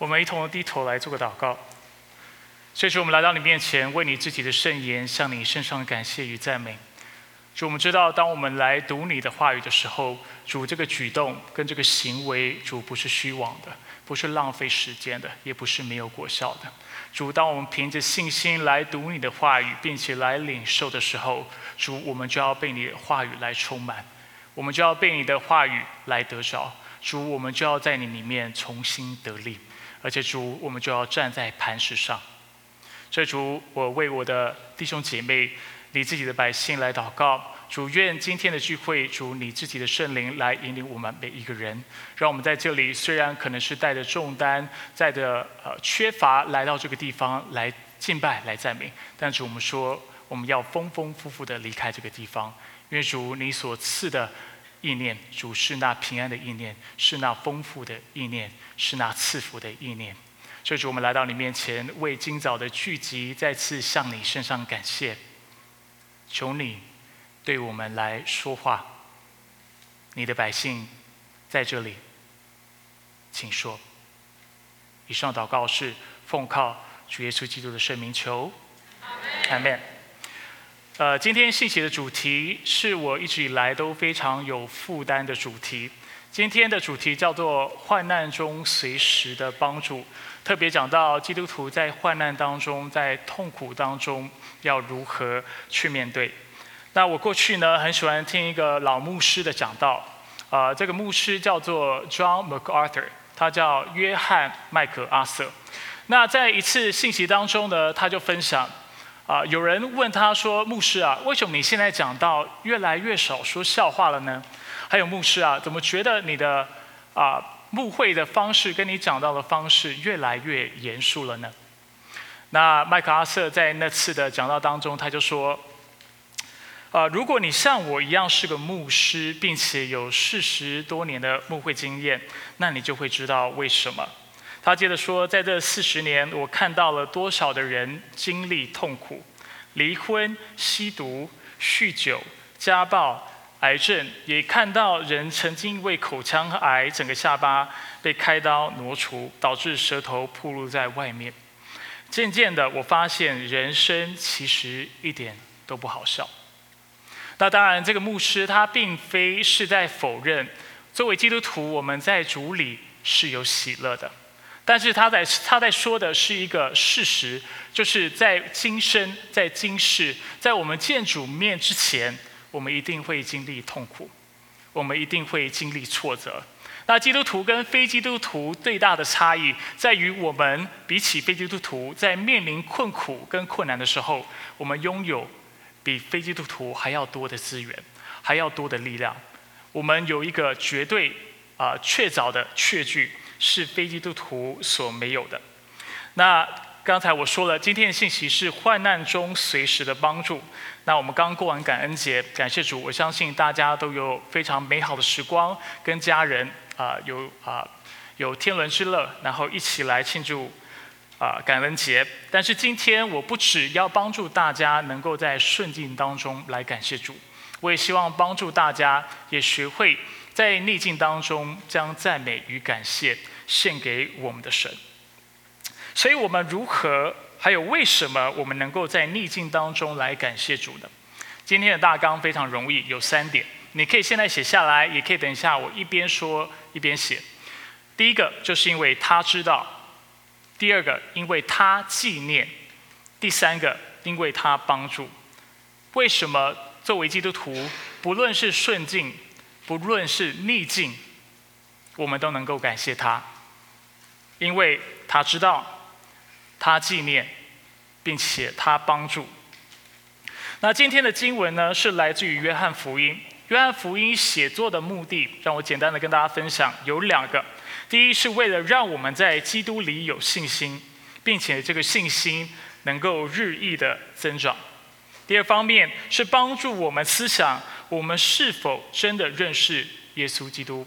我们一同低头来做个祷告。这时，我们来到你面前，为你自己的圣言向你身上感谢与赞美。主，我们知道，当我们来读你的话语的时候，主这个举动跟这个行为，主不是虚妄的，不是浪费时间的，也不是没有果效的。主，当我们凭着信心来读你的话语，并且来领受的时候，主，我们就要被你的话语来充满，我们就要被你的话语来得着。主，我们就要在你里面重新得力，而且主，我们就要站在磐石上。这主，我为我的弟兄姐妹、你自己的百姓来祷告。主，愿今天的聚会，主你自己的圣灵来引领我们每一个人，让我们在这里虽然可能是带着重担、带着呃缺乏来到这个地方来敬拜、来赞美，但是我们说我们要丰丰富富的离开这个地方，因为主你所赐的。意念，主是那平安的意念，是那丰富的意念，是那赐福的意念。所以主，我们来到你面前，为今早的聚集再次向你身上感谢。求你对我们来说话，你的百姓在这里，请说。以上祷告是奉靠主耶稣基督的圣名求，阿门。呃，今天信息的主题是我一直以来都非常有负担的主题。今天的主题叫做“患难中随时的帮助”，特别讲到基督徒在患难当中、在痛苦当中要如何去面对。那我过去呢，很喜欢听一个老牧师的讲道，呃，这个牧师叫做 John MacArthur，他叫约翰麦克阿瑟。那在一次信息当中呢，他就分享。啊，有人问他说：“牧师啊，为什么你现在讲到越来越少说笑话了呢？还有牧师啊，怎么觉得你的啊牧会的方式跟你讲到的方式越来越严肃了呢？”那麦克阿瑟在那次的讲道当中，他就说：“啊，如果你像我一样是个牧师，并且有四十多年的牧会经验，那你就会知道为什么。”他接着说，在这四十年，我看到了多少的人经历痛苦、离婚、吸毒、酗酒、家暴、癌症，也看到人曾经因为口腔癌，整个下巴被开刀挪除，导致舌头暴露在外面。渐渐的，我发现人生其实一点都不好笑。那当然，这个牧师他并非是在否认，作为基督徒，我们在主里是有喜乐的。但是他在他在说的是一个事实，就是在今生、在今世、在我们见主面之前，我们一定会经历痛苦，我们一定会经历挫折。那基督徒跟非基督徒最大的差异，在于我们比起非基督徒，在面临困苦跟困难的时候，我们拥有比非基督徒还要多的资源，还要多的力量。我们有一个绝对啊确凿的确据。是非基督徒所没有的。那刚才我说了，今天的信息是患难中随时的帮助。那我们刚过完感恩节，感谢主，我相信大家都有非常美好的时光，跟家人啊有啊有天伦之乐，然后一起来庆祝啊感恩节。但是今天我不只要帮助大家能够在顺境当中来感谢主，我也希望帮助大家也学会。在逆境当中，将赞美与感谢献给我们的神。所以，我们如何，还有为什么，我们能够在逆境当中来感谢主呢？今天的大纲非常容易，有三点，你可以现在写下来，也可以等一下我一边说一边写。第一个，就是因为他知道；第二个，因为他纪念；第三个，因为他帮助。为什么作为基督徒，不论是顺境？不论是逆境，我们都能够感谢他，因为他知道，他纪念，并且他帮助。那今天的经文呢，是来自于约翰福音。约翰福音写作的目的，让我简单的跟大家分享，有两个。第一，是为了让我们在基督里有信心，并且这个信心能够日益的增长。第二方面是帮助我们思想，我们是否真的认识耶稣基督？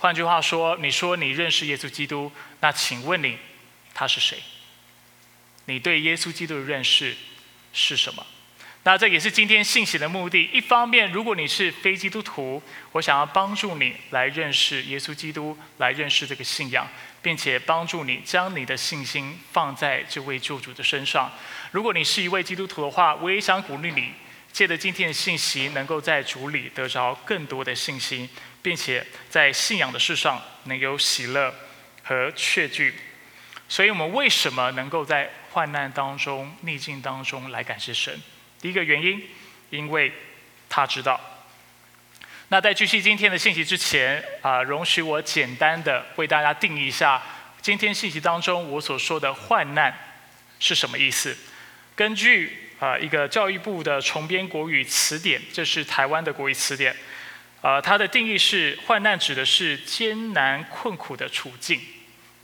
换句话说，你说你认识耶稣基督，那请问你，他是谁？你对耶稣基督的认识是什么？那这也是今天信息的目的。一方面，如果你是非基督徒，我想要帮助你来认识耶稣基督，来认识这个信仰，并且帮助你将你的信心放在这位救主的身上。如果你是一位基督徒的话，我也想鼓励你，借着今天的信息，能够在主里得着更多的信心，并且在信仰的事上能有喜乐和确据。所以我们为什么能够在患难当中、逆境当中来感谢神？第一个原因，因为他知道。那在继续今天的信息之前啊，容许我简单的为大家定义一下今天信息当中我所说的患难是什么意思。根据啊一个教育部的重编国语词典，这是台湾的国语词典，啊它的定义是患难指的是艰难困苦的处境，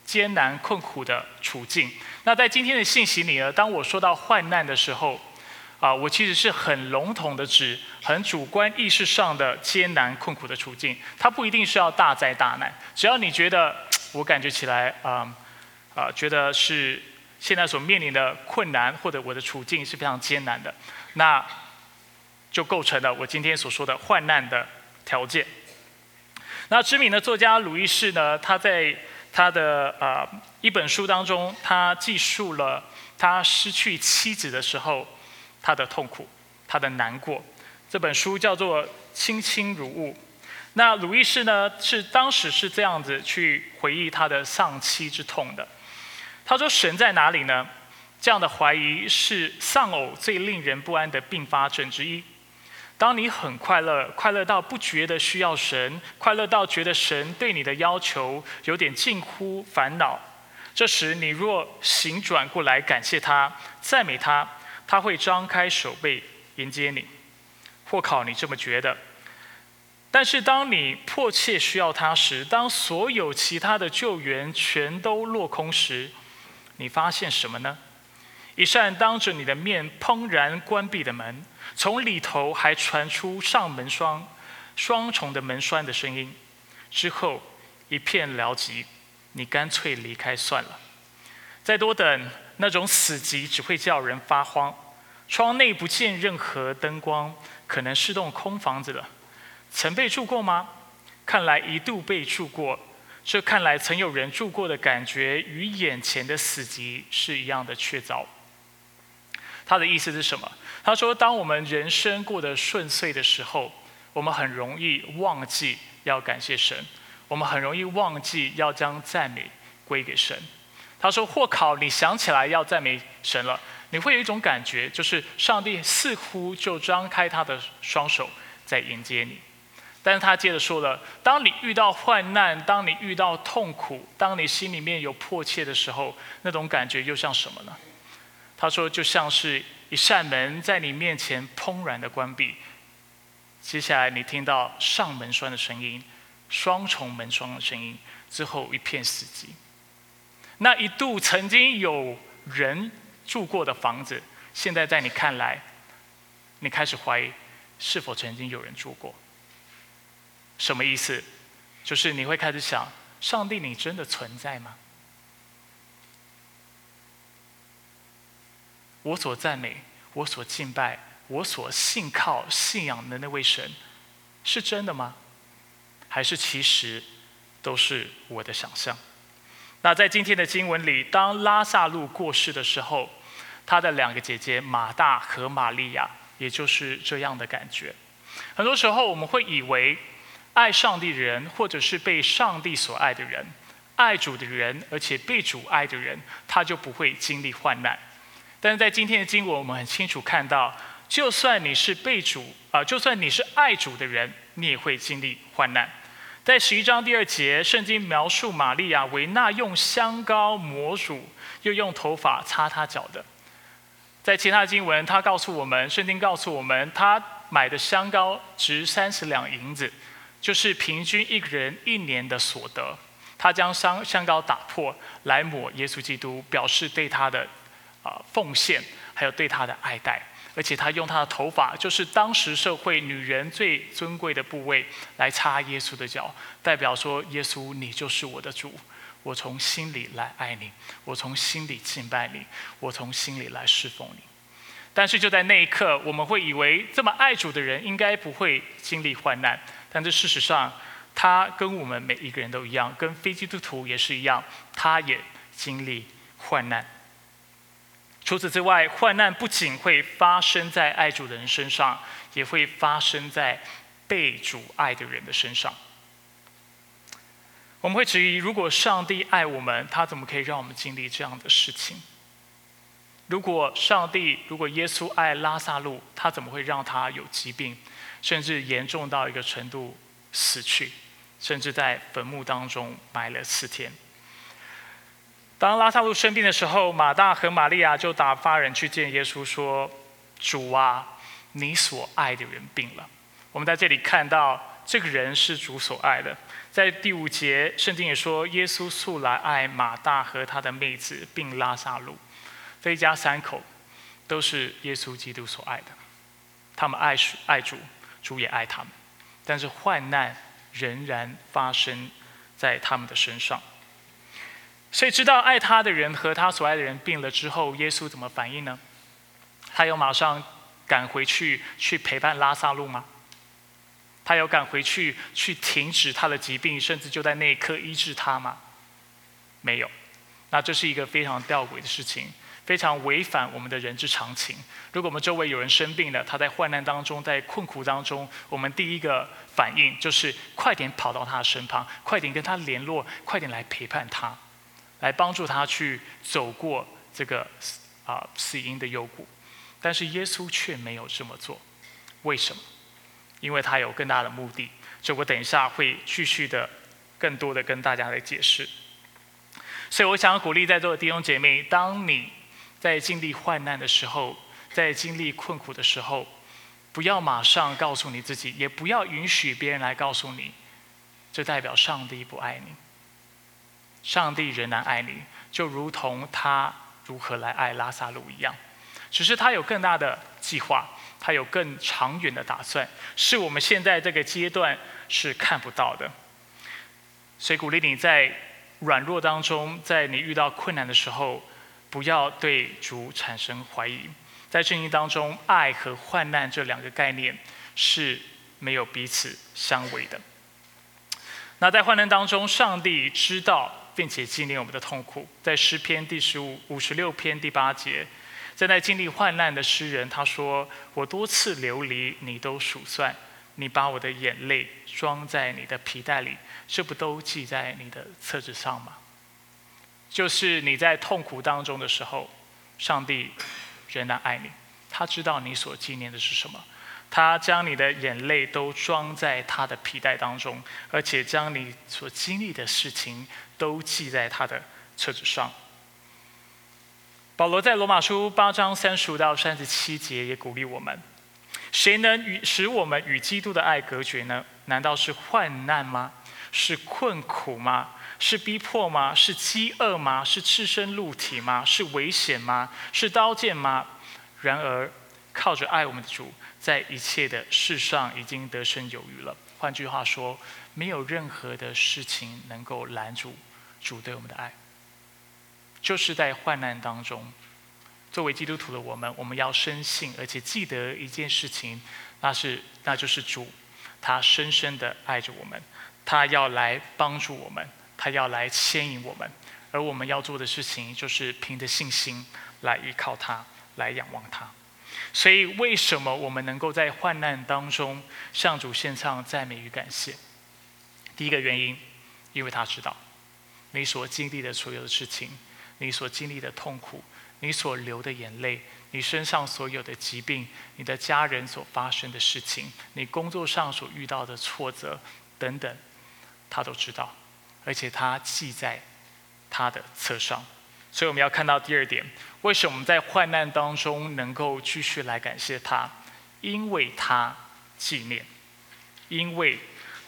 艰难困苦的处境。那在今天的信息里呢，当我说到患难的时候，啊，我其实是很笼统的指很主观意识上的艰难困苦的处境，它不一定是要大灾大难，只要你觉得 我感觉起来啊啊，觉得是现在所面临的困难或者我的处境是非常艰难的，那就构成了我今天所说的患难的条件。那知名的作家鲁伊士呢，他在他的啊一本书当中，他记述了他失去妻子的时候。他的痛苦，他的难过，这本书叫做《卿卿如晤》。那鲁伊士呢，是当时是这样子去回忆他的丧妻之痛的。他说：“神在哪里呢？”这样的怀疑是丧偶最令人不安的并发症之一。当你很快乐，快乐到不觉得需要神，快乐到觉得神对你的要求有点近乎烦恼，这时你若醒转过来感谢他，赞美他。他会张开手背迎接你，或考你这么觉得。但是当你迫切需要他时，当所有其他的救援全都落空时，你发现什么呢？一扇当着你的面砰然关闭的门，从里头还传出上门双双重的门栓的声音。之后一片寥寂，你干脆离开算了。再多等。那种死寂只会叫人发慌。窗内不见任何灯光，可能是栋空房子了。曾被住过吗？看来一度被住过。这看来曾有人住过的感觉，与眼前的死寂是一样的确凿。他的意思是什么？他说：当我们人生过得顺遂的时候，我们很容易忘记要感谢神，我们很容易忘记要将赞美归给神。他说：“或考，你想起来要赞美神了，你会有一种感觉，就是上帝似乎就张开他的双手在迎接你。但是他接着说了：，当你遇到患难，当你遇到痛苦，当你心里面有迫切的时候，那种感觉又像什么呢？他说，就像是一扇门在你面前砰然的关闭，接下来你听到上门栓的声音，双重门栓的声音，之后一片死寂。”那一度曾经有人住过的房子，现在在你看来，你开始怀疑是否曾经有人住过？什么意思？就是你会开始想：上帝，你真的存在吗？我所赞美、我所敬拜、我所信靠、信仰的那位神，是真的吗？还是其实都是我的想象？那在今天的经文里，当拉萨路过世的时候，他的两个姐姐马大和玛利亚，也就是这样的感觉。很多时候，我们会以为爱上帝的人，或者是被上帝所爱的人，爱主的人，而且被主爱的人，他就不会经历患难。但是在今天的经文，我们很清楚看到，就算你是被主啊，就算你是爱主的人，你也会经历患难。在十一章第二节，圣经描述玛利亚为那用香膏抹乳，又用头发擦他脚的。在其他经文，他告诉我们，圣经告诉我们，他买的香膏值三十两银子，就是平均一个人一年的所得。他将香香膏打破来抹耶稣基督，表示对他的啊奉献，还有对他的爱戴。而且他用他的头发，就是当时社会女人最尊贵的部位，来擦耶稣的脚，代表说：耶稣，你就是我的主，我从心里来爱你，我从心里敬拜你，我从心里来侍奉你。但是就在那一刻，我们会以为这么爱主的人应该不会经历患难，但这事实上，他跟我们每一个人都一样，跟非基督徒也是一样，他也经历患难。除此之外，患难不仅会发生在爱主的人身上，也会发生在被主爱的人的身上。我们会质疑：如果上帝爱我们，他怎么可以让我们经历这样的事情？如果上帝，如果耶稣爱拉萨路，他怎么会让他有疾病，甚至严重到一个程度死去，甚至在坟墓当中埋了四天？当拉萨路生病的时候，马大和玛利亚就打发人去见耶稣，说：“主啊，你所爱的人病了。”我们在这里看到，这个人是主所爱的。在第五节，圣经也说，耶稣素来爱马大和他的妹子，并拉萨路。这一家三口都是耶稣基督所爱的，他们爱主，爱主，主也爱他们。但是患难仍然发生在他们的身上。所以，知道爱他的人和他所爱的人病了之后，耶稣怎么反应呢？他有马上赶回去去陪伴拉萨路吗？他有赶回去去停止他的疾病，甚至就在那一刻医治他吗？没有。那这是一个非常吊诡的事情，非常违反我们的人之常情。如果我们周围有人生病了，他在患难当中，在困苦当中，我们第一个反应就是快点跑到他的身旁，快点跟他联络，快点来陪伴他。来帮助他去走过这个啊死因的幽谷，但是耶稣却没有这么做，为什么？因为他有更大的目的，这我等一下会继续的更多的跟大家来解释。所以我想鼓励在座的弟兄姐妹，当你在经历患难的时候，在经历困苦的时候，不要马上告诉你自己，也不要允许别人来告诉你，这代表上帝不爱你。上帝仍然爱你，就如同他如何来爱拉萨路一样，只是他有更大的计划，他有更长远的打算，是我们现在这个阶段是看不到的。所以鼓励你在软弱当中，在你遇到困难的时候，不要对主产生怀疑。在圣经当中，爱和患难这两个概念是没有彼此相违的。那在患难当中，上帝知道。并且纪念我们的痛苦，在诗篇第十五五十六篇第八节，在那经历患难的诗人他说：“我多次流离，你都数算，你把我的眼泪装在你的皮带里，这不都记在你的册子上吗？”就是你在痛苦当中的时候，上帝仍然爱你，他知道你所纪念的是什么。他将你的眼泪都装在他的皮带当中，而且将你所经历的事情都记在他的册子上。保罗在罗马书八章三十五到三十七节也鼓励我们：谁能与使我们与基督的爱隔绝呢？难道是患难吗？是困苦吗？是逼迫吗？是饥饿吗？是赤身露体吗？是危险吗？是刀剑吗？然而靠着爱我们的主。在一切的事上已经得胜有余了。换句话说，没有任何的事情能够拦住主对我们的爱。就是在患难当中，作为基督徒的我们，我们要深信而且记得一件事情，那是那就是主，他深深的爱着我们，他要来帮助我们，他要来牵引我们，而我们要做的事情就是凭着信心来依靠他，来仰望他。所以，为什么我们能够在患难当中向主献上赞美与感谢？第一个原因，因为他知道你所经历的所有的事情，你所经历的痛苦，你所流的眼泪，你身上所有的疾病，你的家人所发生的事情，你工作上所遇到的挫折等等，他都知道，而且他记在他的册上。所以我们要看到第二点，为什么我们在患难当中能够继续来感谢他？因为他纪念，因为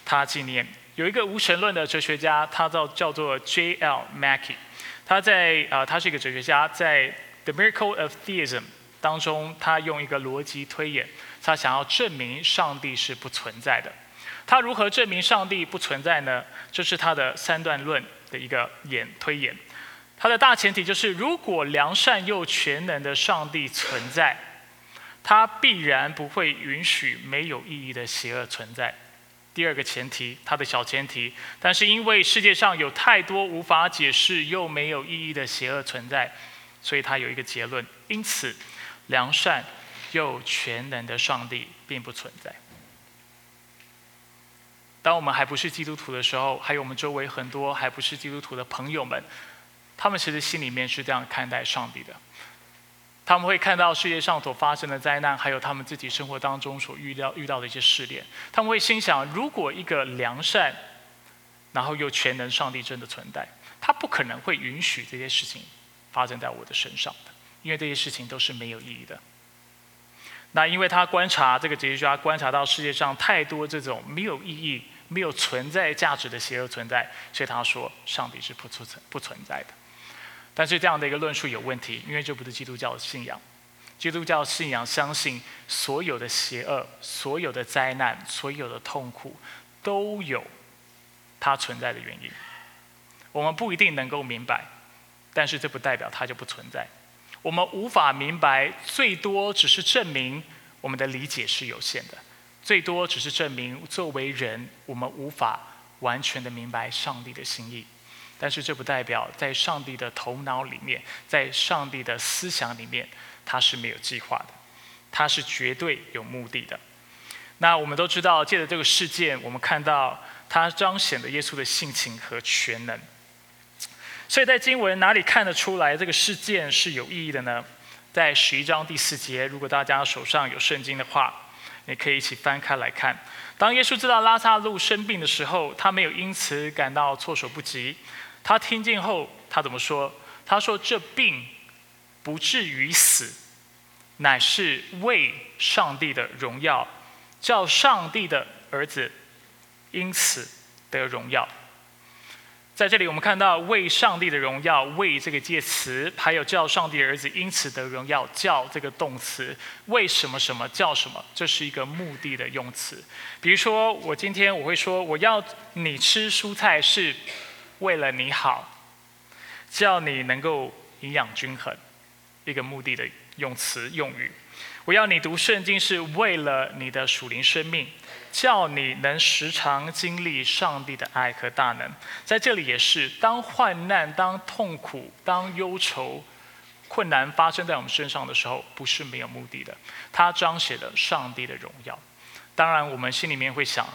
他纪念。有一个无神论的哲学家，他叫叫做 J.L. Mackie，他在啊，他是一个哲学家，在《The Miracle of Theism》当中，他用一个逻辑推演，他想要证明上帝是不存在的。他如何证明上帝不存在呢？这是他的三段论的一个演推演。它的大前提就是，如果良善又全能的上帝存在，他必然不会允许没有意义的邪恶存在。第二个前提，它的小前提，但是因为世界上有太多无法解释又没有意义的邪恶存在，所以他有一个结论：因此，良善又全能的上帝并不存在。当我们还不是基督徒的时候，还有我们周围很多还不是基督徒的朋友们，他们其实心里面是这样看待上帝的。他们会看到世界上所发生的灾难，还有他们自己生活当中所遇到遇到的一些试炼。他们会心想：如果一个良善，然后又全能上帝真的存在，他不可能会允许这些事情发生在我的身上的，因为这些事情都是没有意义的。那因为他观察这个哲学家观察到世界上太多这种没有意义、没有存在价值的邪恶存在，所以他说上帝是不存不存在的。但是这样的一个论述有问题，因为这不是基督教的信仰。基督教信仰相信所有的邪恶、所有的灾难、所有的痛苦都有它存在的原因。我们不一定能够明白，但是这不代表它就不存在。我们无法明白，最多只是证明我们的理解是有限的，最多只是证明作为人，我们无法完全的明白上帝的心意。但是这不代表在上帝的头脑里面，在上帝的思想里面，他是没有计划的，他是绝对有目的的。那我们都知道，借着这个事件，我们看到他彰显了耶稣的性情和全能。所以在经文哪里看得出来这个事件是有意义的呢？在十一章第四节，如果大家手上有圣经的话，你可以一起翻开来看。当耶稣知道拉萨路生病的时候，他没有因此感到措手不及。他听见后，他怎么说？他说：“这病不至于死，乃是为上帝的荣耀，叫上帝的儿子因此得荣耀。”在这里，我们看到“为上帝的荣耀”“为”这个介词，还有“叫上帝儿子因此得荣耀”“叫”这个动词，为什么什么叫什么？这是一个目的的用词。比如说，我今天我会说：“我要你吃蔬菜是。”为了你好，叫你能够营养均衡，一个目的的用词用语。我要你读圣经是为了你的属灵生命，叫你能时常经历上帝的爱和大能。在这里也是，当患难、当痛苦、当忧愁、困难发生在我们身上的时候，不是没有目的的。它彰显了上帝的荣耀。当然，我们心里面会想：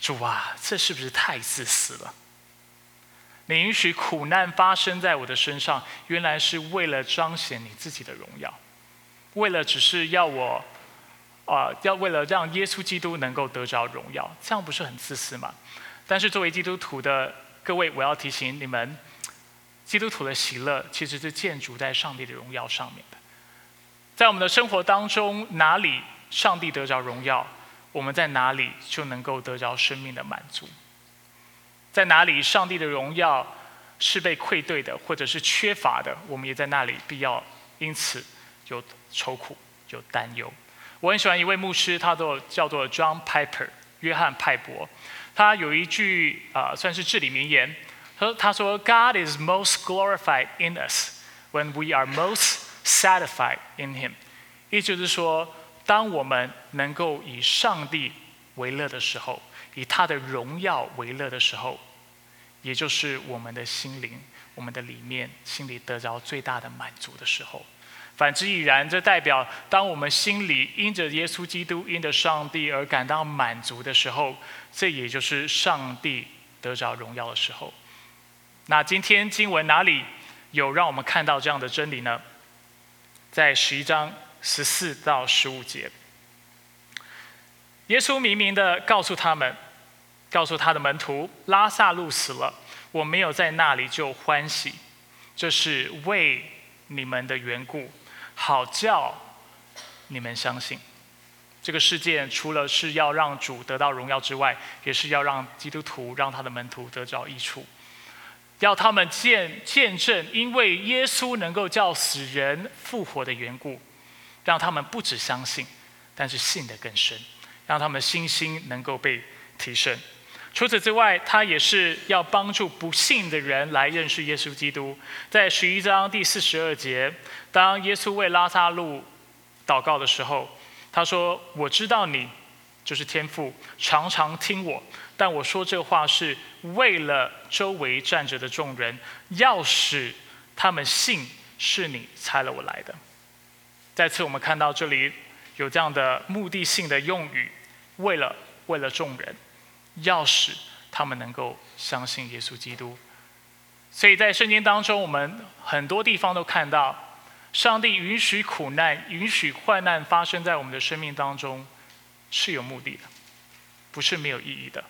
主啊，这是不是太自私了？你允许苦难发生在我的身上，原来是为了彰显你自己的荣耀，为了只是要我，啊，要为了让耶稣基督能够得着荣耀，这样不是很自私吗？但是作为基督徒的各位，我要提醒你们，基督徒的喜乐其实是建筑在上帝的荣耀上面的。在我们的生活当中，哪里上帝得着荣耀，我们在哪里就能够得着生命的满足。在哪里，上帝的荣耀是被愧对的，或者是缺乏的，我们也在那里必要因此有愁苦、有担忧。我很喜欢一位牧师，他都叫做 John Piper，约翰派伯。他有一句啊，算是至理名言。他说：“他说，God is most glorified in us when we are most satisfied in Him。”也就是说，当我们能够以上帝为乐的时候。以他的荣耀为乐的时候，也就是我们的心灵、我们的里面、心里得着最大的满足的时候。反之亦然，这代表当我们心里因着耶稣基督、因着上帝而感到满足的时候，这也就是上帝得着荣耀的时候。那今天经文哪里有让我们看到这样的真理呢？在十一章十四到十五节。耶稣明明的告诉他们，告诉他的门徒，拉萨路死了，我没有在那里就欢喜，这是为你们的缘故，好叫你们相信。这个事件除了是要让主得到荣耀之外，也是要让基督徒让他的门徒得着益处，要他们见见证，因为耶稣能够叫死人复活的缘故，让他们不止相信，但是信得更深。让他们的信心能够被提升。除此之外，他也是要帮助不信的人来认识耶稣基督。在十一章第四十二节，当耶稣为拉萨路祷告的时候，他说：“我知道你就是天父，常常听我，但我说这话是为了周围站着的众人，要使他们信是你差了我来的。”再次，我们看到这里有这样的目的性的用语，为了为了众人，要使他们能够相信耶稣基督。所以在圣经当中，我们很多地方都看到，上帝允许苦难、允许患难发生在我们的生命当中，是有目的的，不是没有意义的，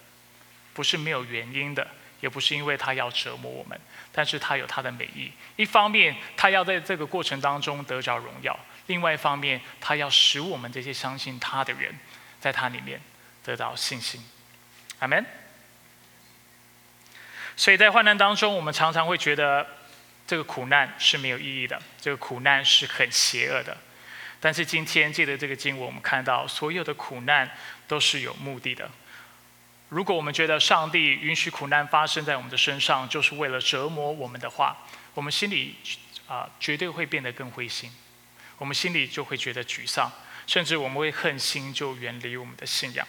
不是没有原因的，也不是因为他要折磨我们，但是他有他的美意。一方面，他要在这个过程当中得着荣耀；另外一方面，他要使我们这些相信他的人，在他里面得到信心。阿门。所以在患难当中，我们常常会觉得这个苦难是没有意义的，这个苦难是很邪恶的。但是今天借着这个经文，我们看到所有的苦难都是有目的的。如果我们觉得上帝允许苦难发生在我们的身上，就是为了折磨我们的话，我们心里啊绝对会变得更灰心，我们心里就会觉得沮丧，甚至我们会恨心，就远离我们的信仰。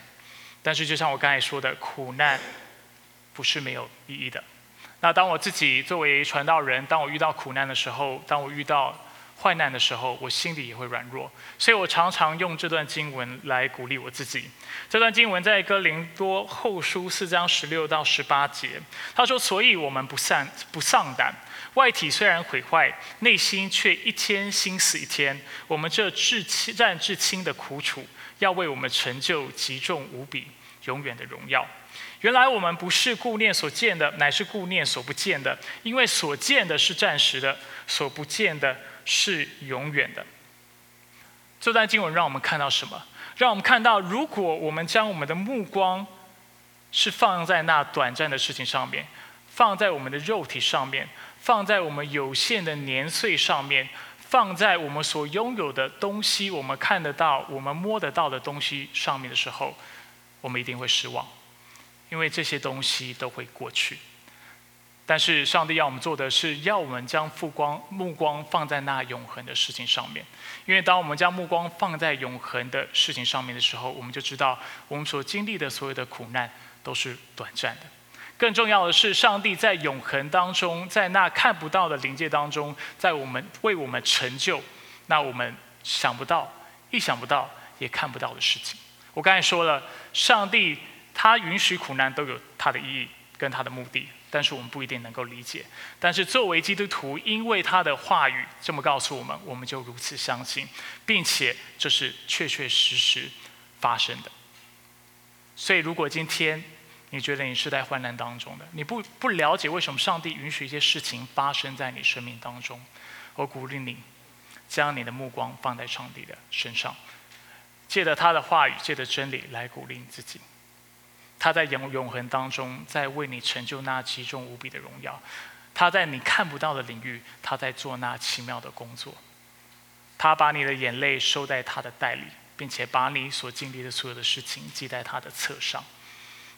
但是就像我刚才说的，苦难。不是没有意义的。那当我自己作为传道人，当我遇到苦难的时候，当我遇到患难的时候，我心里也会软弱。所以我常常用这段经文来鼓励我自己。这段经文在哥林多后书四章十六到十八节，他说：“所以我们不丧不丧胆，外体虽然毁坏，内心却一天心死一天。我们这至战至轻的苦楚，要为我们成就极重无比、永远的荣耀。”原来我们不是顾念所见的，乃是顾念所不见的。因为所见的是暂时的，所不见的是永远的。这段经文让我们看到什么？让我们看到，如果我们将我们的目光是放在那短暂的事情上面，放在我们的肉体上面，放在我们有限的年岁上面，放在我们所拥有的东西，我们看得到、我们摸得到的东西上面的时候，我们一定会失望。因为这些东西都会过去，但是上帝要我们做的是，要我们将目光目光放在那永恒的事情上面。因为当我们将目光放在永恒的事情上面的时候，我们就知道我们所经历的所有的苦难都是短暂的。更重要的是，上帝在永恒当中，在那看不到的灵界当中，在我们为我们成就那我们想不到、意想不到、也看不到的事情。我刚才说了，上帝。他允许苦难都有他的意义跟他的目的，但是我们不一定能够理解。但是作为基督徒，因为他的话语这么告诉我们，我们就如此相信，并且这是确确实实发生的。所以，如果今天你觉得你是在患难当中的，你不不了解为什么上帝允许一些事情发生在你生命当中，我鼓励你将你的目光放在上帝的身上，借着他的话语，借着真理来鼓励你自己。他在永永恒当中，在为你成就那极重无比的荣耀。他在你看不到的领域，他在做那奇妙的工作。他把你的眼泪收在他的袋里，并且把你所经历的所有的事情记在他的册上。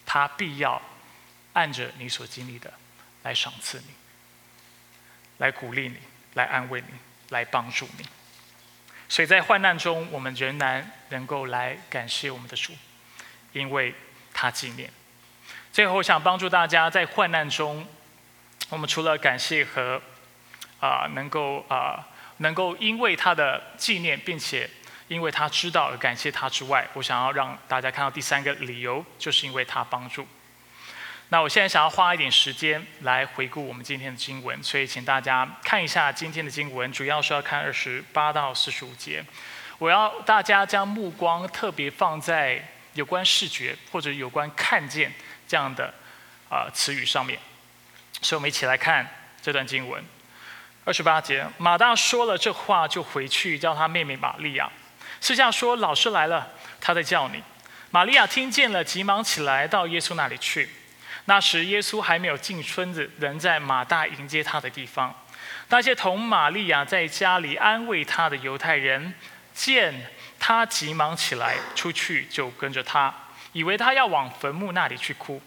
他必要按着你所经历的来赏赐你，来鼓励你，来安慰你，来帮助你。所以在患难中，我们仍然能够来感谢我们的主，因为。他纪念。最后，我想帮助大家在患难中，我们除了感谢和啊，能够啊，能够因为他的纪念，并且因为他知道而感谢他之外，我想要让大家看到第三个理由，就是因为他帮助。那我现在想要花一点时间来回顾我们今天的经文，所以请大家看一下今天的经文，主要是要看二十八到四十五节。我要大家将目光特别放在。有关视觉或者有关看见这样的啊词语上面，所以我们一起来看这段经文，二十八节。马大说了这话，就回去叫他妹妹玛利亚，私下说：“老师来了，他在叫你。”玛利亚听见了，急忙起来到耶稣那里去。那时耶稣还没有进村子，仍在马大迎接他的地方。那些同玛利亚在家里安慰他的犹太人见。他急忙起来，出去就跟着他，以为他要往坟墓那里去哭。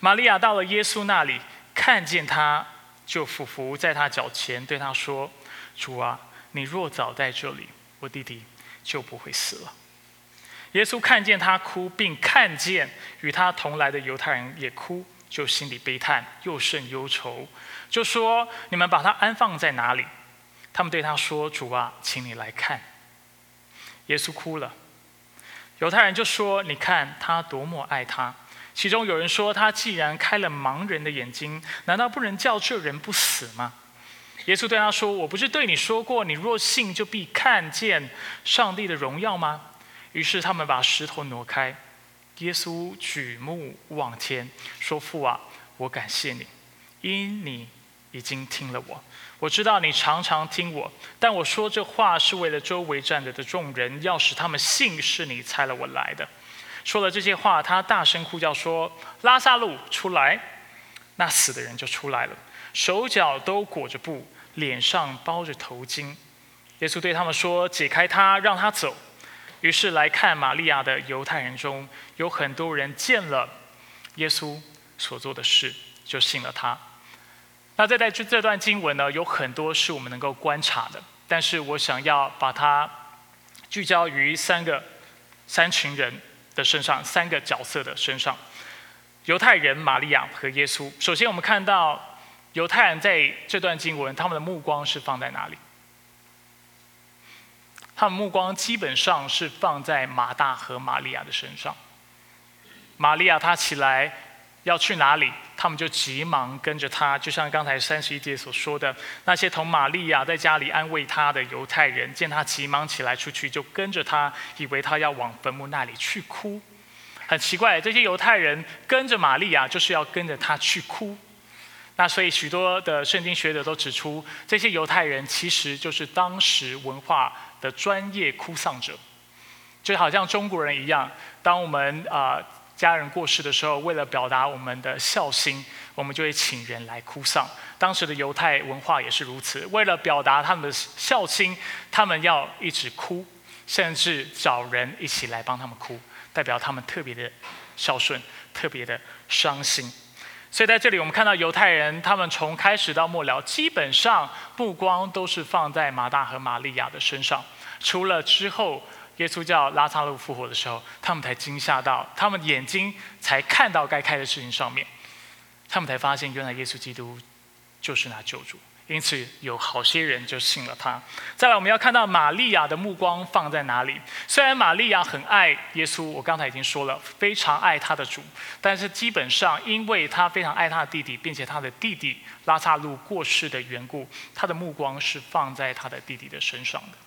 玛利亚到了耶稣那里，看见他，就俯伏在他脚前，对他说：“主啊，你若早在这里，我弟弟就不会死了。耶稣看见他哭，并看见与他同来的犹太人也哭，就心里悲叹，又甚忧愁，就说：“你们把他安放在哪里？”他们对他说：“主啊，请你来看。”耶稣哭了。犹太人就说：“你看他多么爱他。”其中有人说：“他既然开了盲人的眼睛，难道不能叫这人不死吗？”耶稣对他说：“我不是对你说过，你若信，就必看见上帝的荣耀吗？”于是他们把石头挪开。耶稣举目望天，说：“父啊，我感谢你，因你已经听了我。我知道你常常听我，但我说这话是为了周围站着的众人，要使他们信是你猜了我来的。”说了这些话，他大声呼叫说：“拉萨路出来！”那死的人就出来了，手脚都裹着布，脸上包着头巾。耶稣对他们说：“解开他，让他走。”于是来看玛利亚的犹太人中有很多人见了耶稣所做的事，就信了他。那在在这这段经文呢，有很多是我们能够观察的，但是我想要把它聚焦于三个三群人的身上，三个角色的身上：犹太人、玛利亚和耶稣。首先，我们看到犹太人在这段经文，他们的目光是放在哪里？他们目光基本上是放在马大和玛利亚的身上。玛利亚她起来要去哪里，他们就急忙跟着她。就像刚才三十一节所说的，那些同玛利亚在家里安慰她的犹太人，见她急忙起来出去，就跟着她，以为她要往坟墓那里去哭。很奇怪，这些犹太人跟着玛利亚，就是要跟着她去哭。那所以许多的圣经学者都指出，这些犹太人其实就是当时文化。的专业哭丧者，就好像中国人一样，当我们啊家人过世的时候，为了表达我们的孝心，我们就会请人来哭丧。当时的犹太文化也是如此，为了表达他们的孝心，他们要一直哭，甚至找人一起来帮他们哭，代表他们特别的孝顺，特别的伤心。所以在这里，我们看到犹太人，他们从开始到末了，基本上目光都是放在马大和玛利亚的身上。除了之后耶稣叫拉萨路复活的时候，他们才惊吓到，他们眼睛才看到该开的事情上面，他们才发现原来耶稣基督就是那救主。因此，有好些人就信了他。再来，我们要看到玛利亚的目光放在哪里？虽然玛利亚很爱耶稣，我刚才已经说了，非常爱他的主，但是基本上，因为他非常爱他的弟弟，并且他的弟弟拉萨路过世的缘故，他的目光是放在他的弟弟的身上的。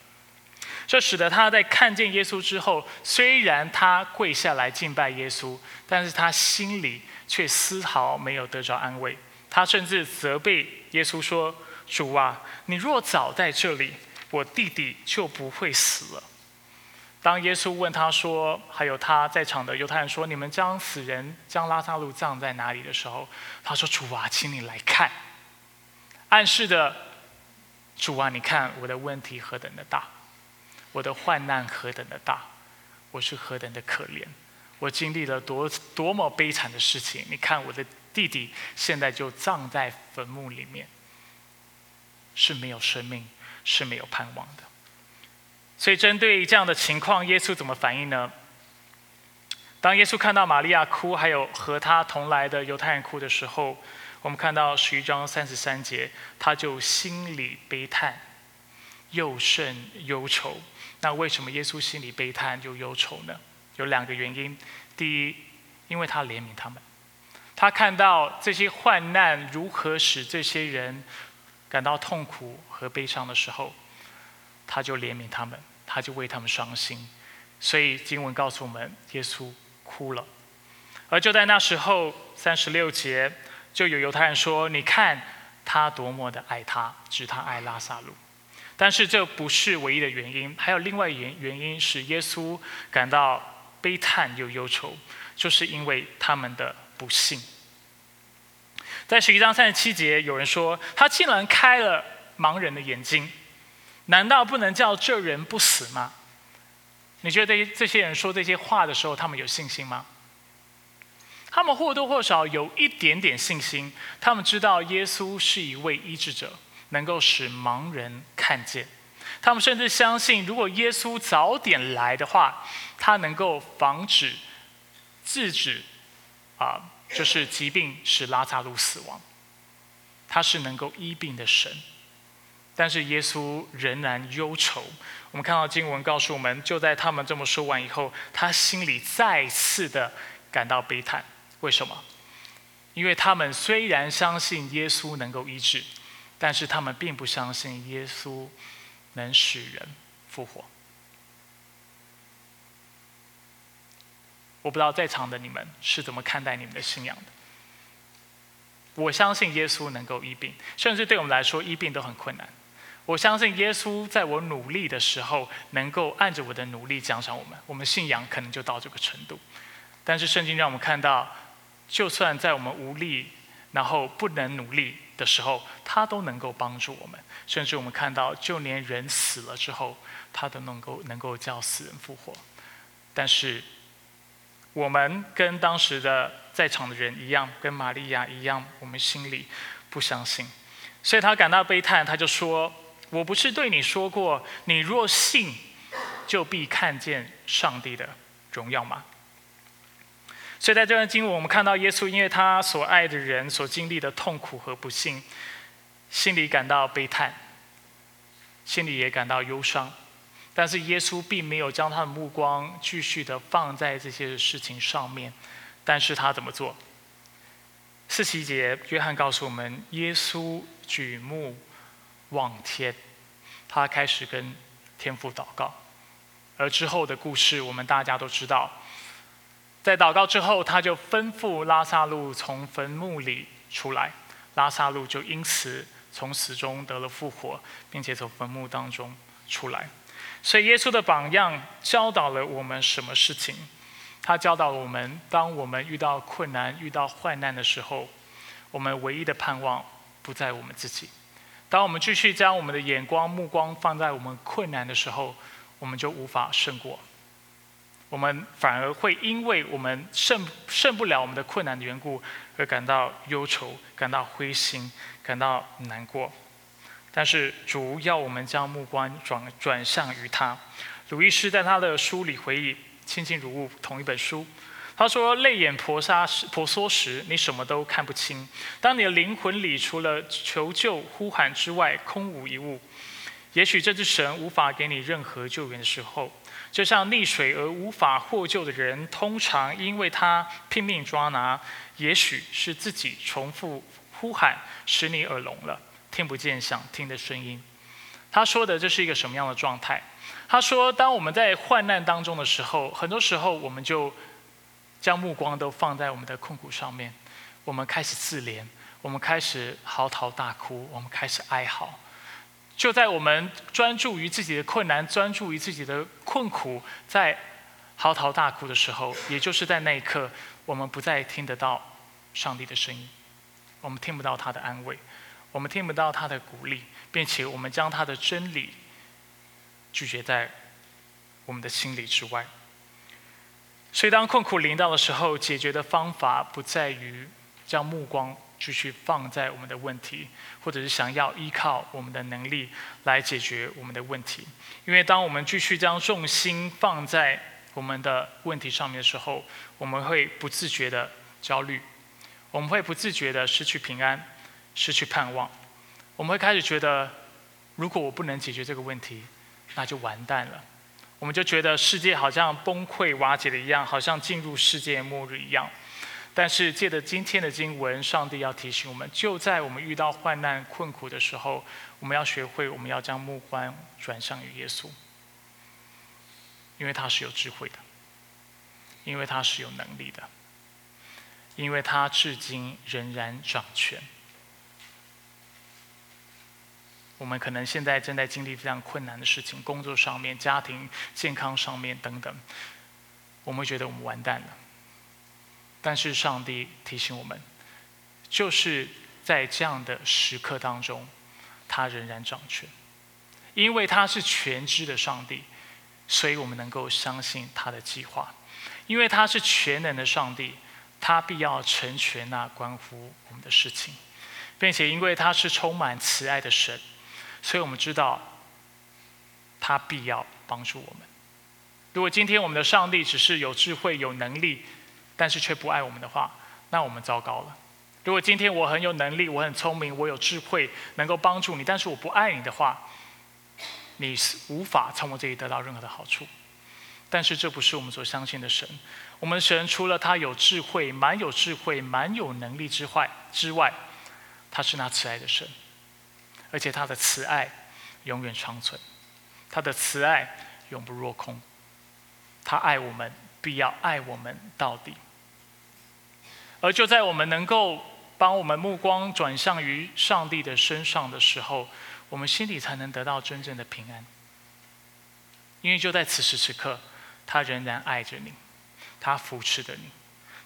这使得他在看见耶稣之后，虽然他跪下来敬拜耶稣，但是他心里却丝毫没有得着安慰。他甚至责备耶稣说。主啊，你若早在这里，我弟弟就不会死了。当耶稣问他说：“还有他在场的犹太人说，你们将死人将拉萨路葬在哪里的时候？”他说：“主啊，请你来看。”暗示的，主啊，你看我的问题何等的大，我的患难何等的大，我是何等的可怜，我经历了多多么悲惨的事情。你看我的弟弟现在就葬在坟墓里面。是没有生命，是没有盼望的。所以，针对这样的情况，耶稣怎么反应呢？当耶稣看到玛利亚哭，还有和他同来的犹太人哭的时候，我们看到十一章三十三节，他就心里悲叹，又甚忧愁。那为什么耶稣心里悲叹又忧愁呢？有两个原因。第一，因为他怜悯他们，他看到这些患难如何使这些人。感到痛苦和悲伤的时候，他就怜悯他们，他就为他们伤心。所以经文告诉我们，耶稣哭了。而就在那时候，三十六节就有犹太人说：“你看他多么的爱他，指他爱拉萨路。”但是这不是唯一的原因，还有另外原原因是耶稣感到悲叹又忧愁，就是因为他们的不幸。在十一章三十七节，有人说他竟然开了盲人的眼睛，难道不能叫这人不死吗？你觉得这些人说这些话的时候，他们有信心吗？他们或多或少有一点点信心，他们知道耶稣是一位医治者，能够使盲人看见。他们甚至相信，如果耶稣早点来的话，他能够防止、制止啊，就是疾病使拉萨路死亡。他是能够医病的神。但是耶稣仍然忧愁。我们看到经文告诉我们，就在他们这么说完以后，他心里再次的感到悲叹。为什么？因为他们虽然相信耶稣能够医治，但是他们并不相信耶稣能使人复活。我不知道在场的你们是怎么看待你们的信仰的。我相信耶稣能够医病，甚至对我们来说，医病都很困难。我相信耶稣在我努力的时候，能够按着我的努力奖赏我们。我们信仰可能就到这个程度。但是圣经让我们看到，就算在我们无力，然后不能努力的时候，他都能够帮助我们。甚至我们看到，就连人死了之后，他都能够能够叫死人复活。但是我们跟当时的在场的人一样，跟玛利亚一样，我们心里不相信，所以他感到悲叹，他就说。我不是对你说过，你若信，就必看见上帝的荣耀吗？所以在这段经文，我们看到耶稣因为他所爱的人所经历的痛苦和不幸，心里感到悲叹，心里也感到忧伤。但是耶稣并没有将他的目光继续的放在这些事情上面，但是他怎么做？四七节，约翰告诉我们，耶稣举目。望天，他开始跟天父祷告，而之后的故事我们大家都知道。在祷告之后，他就吩咐拉萨路从坟墓里出来，拉萨路就因此从死中得了复活，并且从坟墓当中出来。所以耶稣的榜样教导了我们什么事情？他教导了我们，当我们遇到困难、遇到患难的时候，我们唯一的盼望不在我们自己。当我们继续将我们的眼光、目光放在我们困难的时候，我们就无法胜过。我们反而会因为我们胜胜不了我们的困难的缘故，而感到忧愁、感到灰心、感到难过。但是主要我们将目光转转向于他。鲁伊斯在他的书里回忆《亲近如雾》同一本书。他说：“泪眼婆娑，婆娑时，你什么都看不清。当你的灵魂里除了求救呼喊之外，空无一物。也许这只神无法给你任何救援的时候，就像溺水而无法获救的人，通常因为他拼命抓拿，也许是自己重复呼喊，使你耳聋了，听不见想听的声音。”他说的这是一个什么样的状态？他说：“当我们在患难当中的时候，很多时候我们就……”将目光都放在我们的困苦上面，我们开始自怜，我们开始嚎啕大哭，我们开始哀嚎。就在我们专注于自己的困难、专注于自己的困苦，在嚎啕大哭的时候，也就是在那一刻，我们不再听得到上帝的声音，我们听不到他的安慰，我们听不到他的鼓励，并且我们将他的真理拒绝在我们的心里之外。所以，当困苦临到的时候，解决的方法不在于将目光继续放在我们的问题，或者是想要依靠我们的能力来解决我们的问题。因为当我们继续将重心放在我们的问题上面的时候，我们会不自觉的焦虑，我们会不自觉的失去平安，失去盼望。我们会开始觉得，如果我不能解决这个问题，那就完蛋了。我们就觉得世界好像崩溃瓦解的一样，好像进入世界末日一样。但是借着今天的经文，上帝要提醒我们：就在我们遇到患难困苦的时候，我们要学会，我们要将目光转向于耶稣，因为他是有智慧的，因为他是有能力的，因为他至今仍然掌权。我们可能现在正在经历非常困难的事情，工作上面、家庭、健康上面等等，我们会觉得我们完蛋了。但是上帝提醒我们，就是在这样的时刻当中，他仍然掌权，因为他是全知的上帝，所以我们能够相信他的计划；因为他是全能的上帝，他必要成全那关乎我们的事情，并且因为他是充满慈爱的神。所以我们知道，他必要帮助我们。如果今天我们的上帝只是有智慧、有能力，但是却不爱我们的话，那我们糟糕了。如果今天我很有能力、我很聪明、我有智慧，能够帮助你，但是我不爱你的话，你是无法从我这里得到任何的好处。但是这不是我们所相信的神。我们神除了他有智慧、蛮有智慧、蛮有能力之外之外，他是那慈爱的神，而且他的慈爱永远长存，他的慈爱永不落空。他爱我们，必要爱我们到底。而就在我们能够帮我们目光转向于上帝的身上的时候，我们心里才能得到真正的平安。因为就在此时此刻。他仍然爱着你，他扶持着你，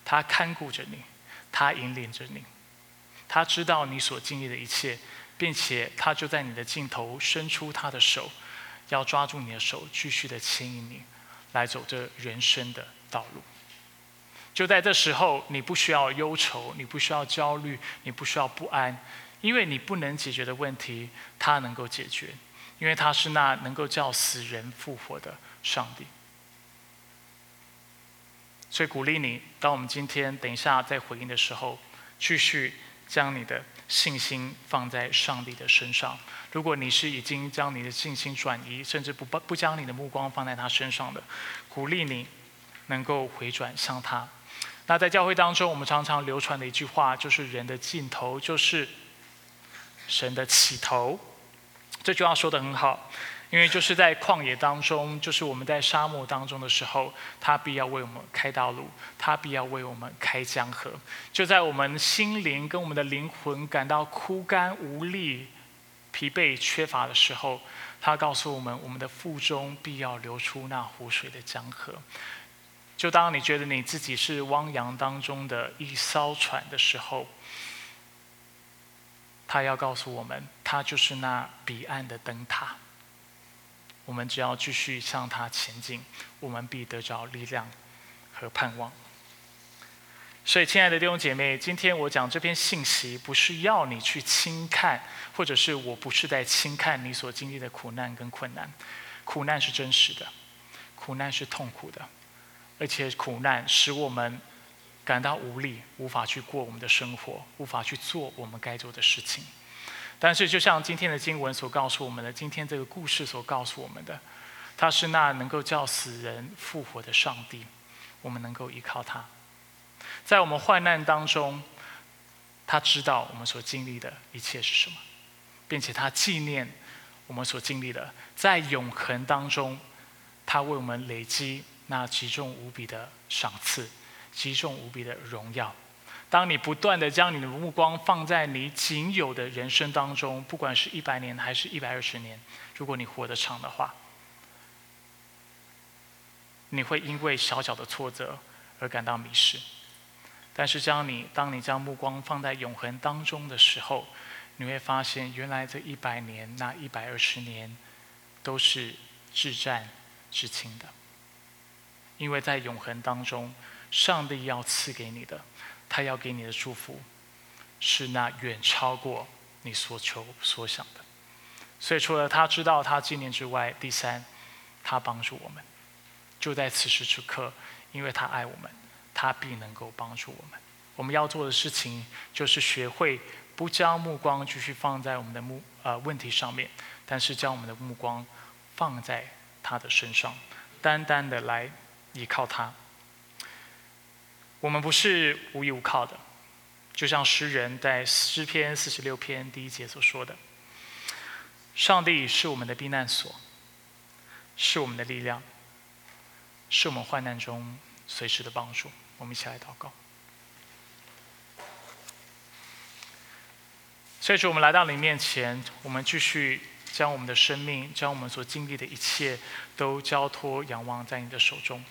他看顾着你，他引领着你，他知道你所经历的一切，并且他就在你的尽头伸出他的手，要抓住你的手，继续的牵引你，来走这人生的道路。就在这时候，你不需要忧愁，你不需要焦虑，你不需要不安，因为你不能解决的问题，他能够解决，因为他是那能够叫死人复活的上帝。所以鼓励你，当我们今天等一下在回应的时候，继续将你的信心放在上帝的身上。如果你是已经将你的信心转移，甚至不不不将你的目光放在他身上的，鼓励你能够回转向他。那在教会当中，我们常常流传的一句话就是：人的尽头就是神的起头。这句话说的很好。因为就是在旷野当中，就是我们在沙漠当中的时候，他必要为我们开道路，他必要为我们开江河。就在我们心灵跟我们的灵魂感到枯干无力、疲惫缺乏的时候，他告诉我们，我们的腹中必要流出那湖水的江河。就当你觉得你自己是汪洋当中的一艘船的时候，他要告诉我们，他就是那彼岸的灯塔。我们只要继续向他前进，我们必得着力量和盼望。所以，亲爱的弟兄姐妹，今天我讲这篇信息，不是要你去轻看，或者是我不是在轻看你所经历的苦难跟困难。苦难是真实的，苦难是痛苦的，而且苦难使我们感到无力，无法去过我们的生活，无法去做我们该做的事情。但是，就像今天的经文所告诉我们的，今天这个故事所告诉我们的，他是那能够叫死人复活的上帝，我们能够依靠他。在我们患难当中，他知道我们所经历的一切是什么，并且他纪念我们所经历的，在永恒当中，他为我们累积那极重无比的赏赐，极重无比的荣耀。当你不断的将你的目光放在你仅有的人生当中，不管是一百年还是一百二十年，如果你活得长的话，你会因为小小的挫折而感到迷失。但是，将你当你将目光放在永恒当中的时候，你会发现，原来这一百年、那一百二十年，都是至战至轻的。因为在永恒当中，上帝要赐给你的。他要给你的祝福，是那远超过你所求所想的。所以，除了他知道他纪念之外，第三，他帮助我们，就在此时此刻，因为他爱我们，他必能够帮助我们。我们要做的事情，就是学会不将目光继续放在我们的目呃问题上面，但是将我们的目光放在他的身上，单单的来依靠他。我们不是无依无靠的，就像诗人在诗篇四十六篇第一节所说的：“上帝是我们的避难所，是我们的力量，是我们患难中随时的帮助。”我们一起来祷告。所以，主，我们来到你面前，我们继续将我们的生命，将我们所经历的一切，都交托、仰望在你的手中。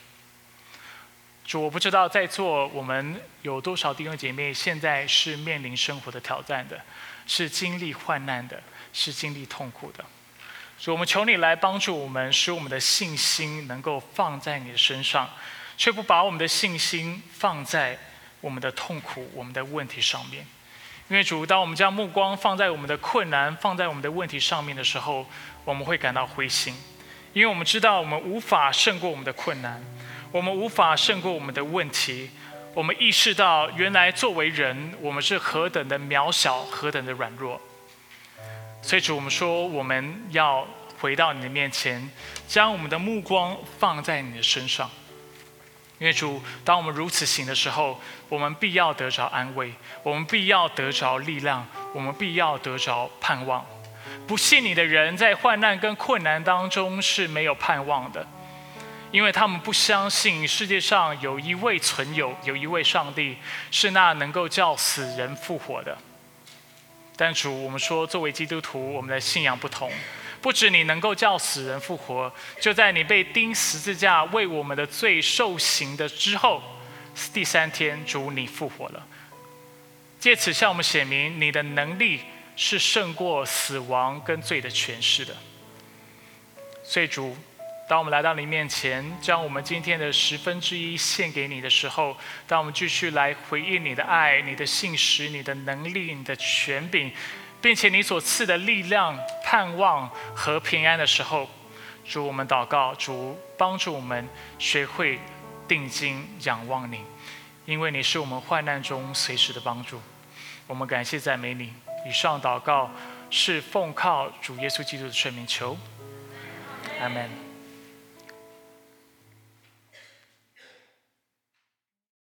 主，我不知道在座我们有多少弟兄姐妹现在是面临生活的挑战的，是经历患难的，是经历痛苦的。主，我们求你来帮助我们，使我们的信心能够放在你的身上，却不把我们的信心放在我们的痛苦、我们的问题上面。因为主，当我们将目光放在我们的困难、放在我们的问题上面的时候，我们会感到灰心。因为我们知道我们无法胜过我们的困难，我们无法胜过我们的问题。我们意识到，原来作为人，我们是何等的渺小，何等的软弱。所以主，我们说，我们要回到你的面前，将我们的目光放在你的身上。因为主，当我们如此行的时候，我们必要得着安慰，我们必要得着力量，我们必要得着盼望。不信你的人，在患难跟困难当中是没有盼望的。因为他们不相信世界上有一位存有，有一位上帝是那能够叫死人复活的。但主，我们说作为基督徒，我们的信仰不同，不止你能够叫死人复活，就在你被钉十字架为我们的罪受刑的之后，第三天主你复活了，借此向我们显明你的能力是胜过死亡跟罪的权势的。所以主。当我们来到你面前，将我们今天的十分之一献给你的时候，当我们继续来回应你的爱、你的信实、你的能力、你的权柄，并且你所赐的力量、盼望和平安的时候，主我们祷告，主帮助我们学会定睛仰望你，因为你是我们患难中随时的帮助。我们感谢赞美你。以上祷告是奉靠主耶稣基督的圣名求，阿门。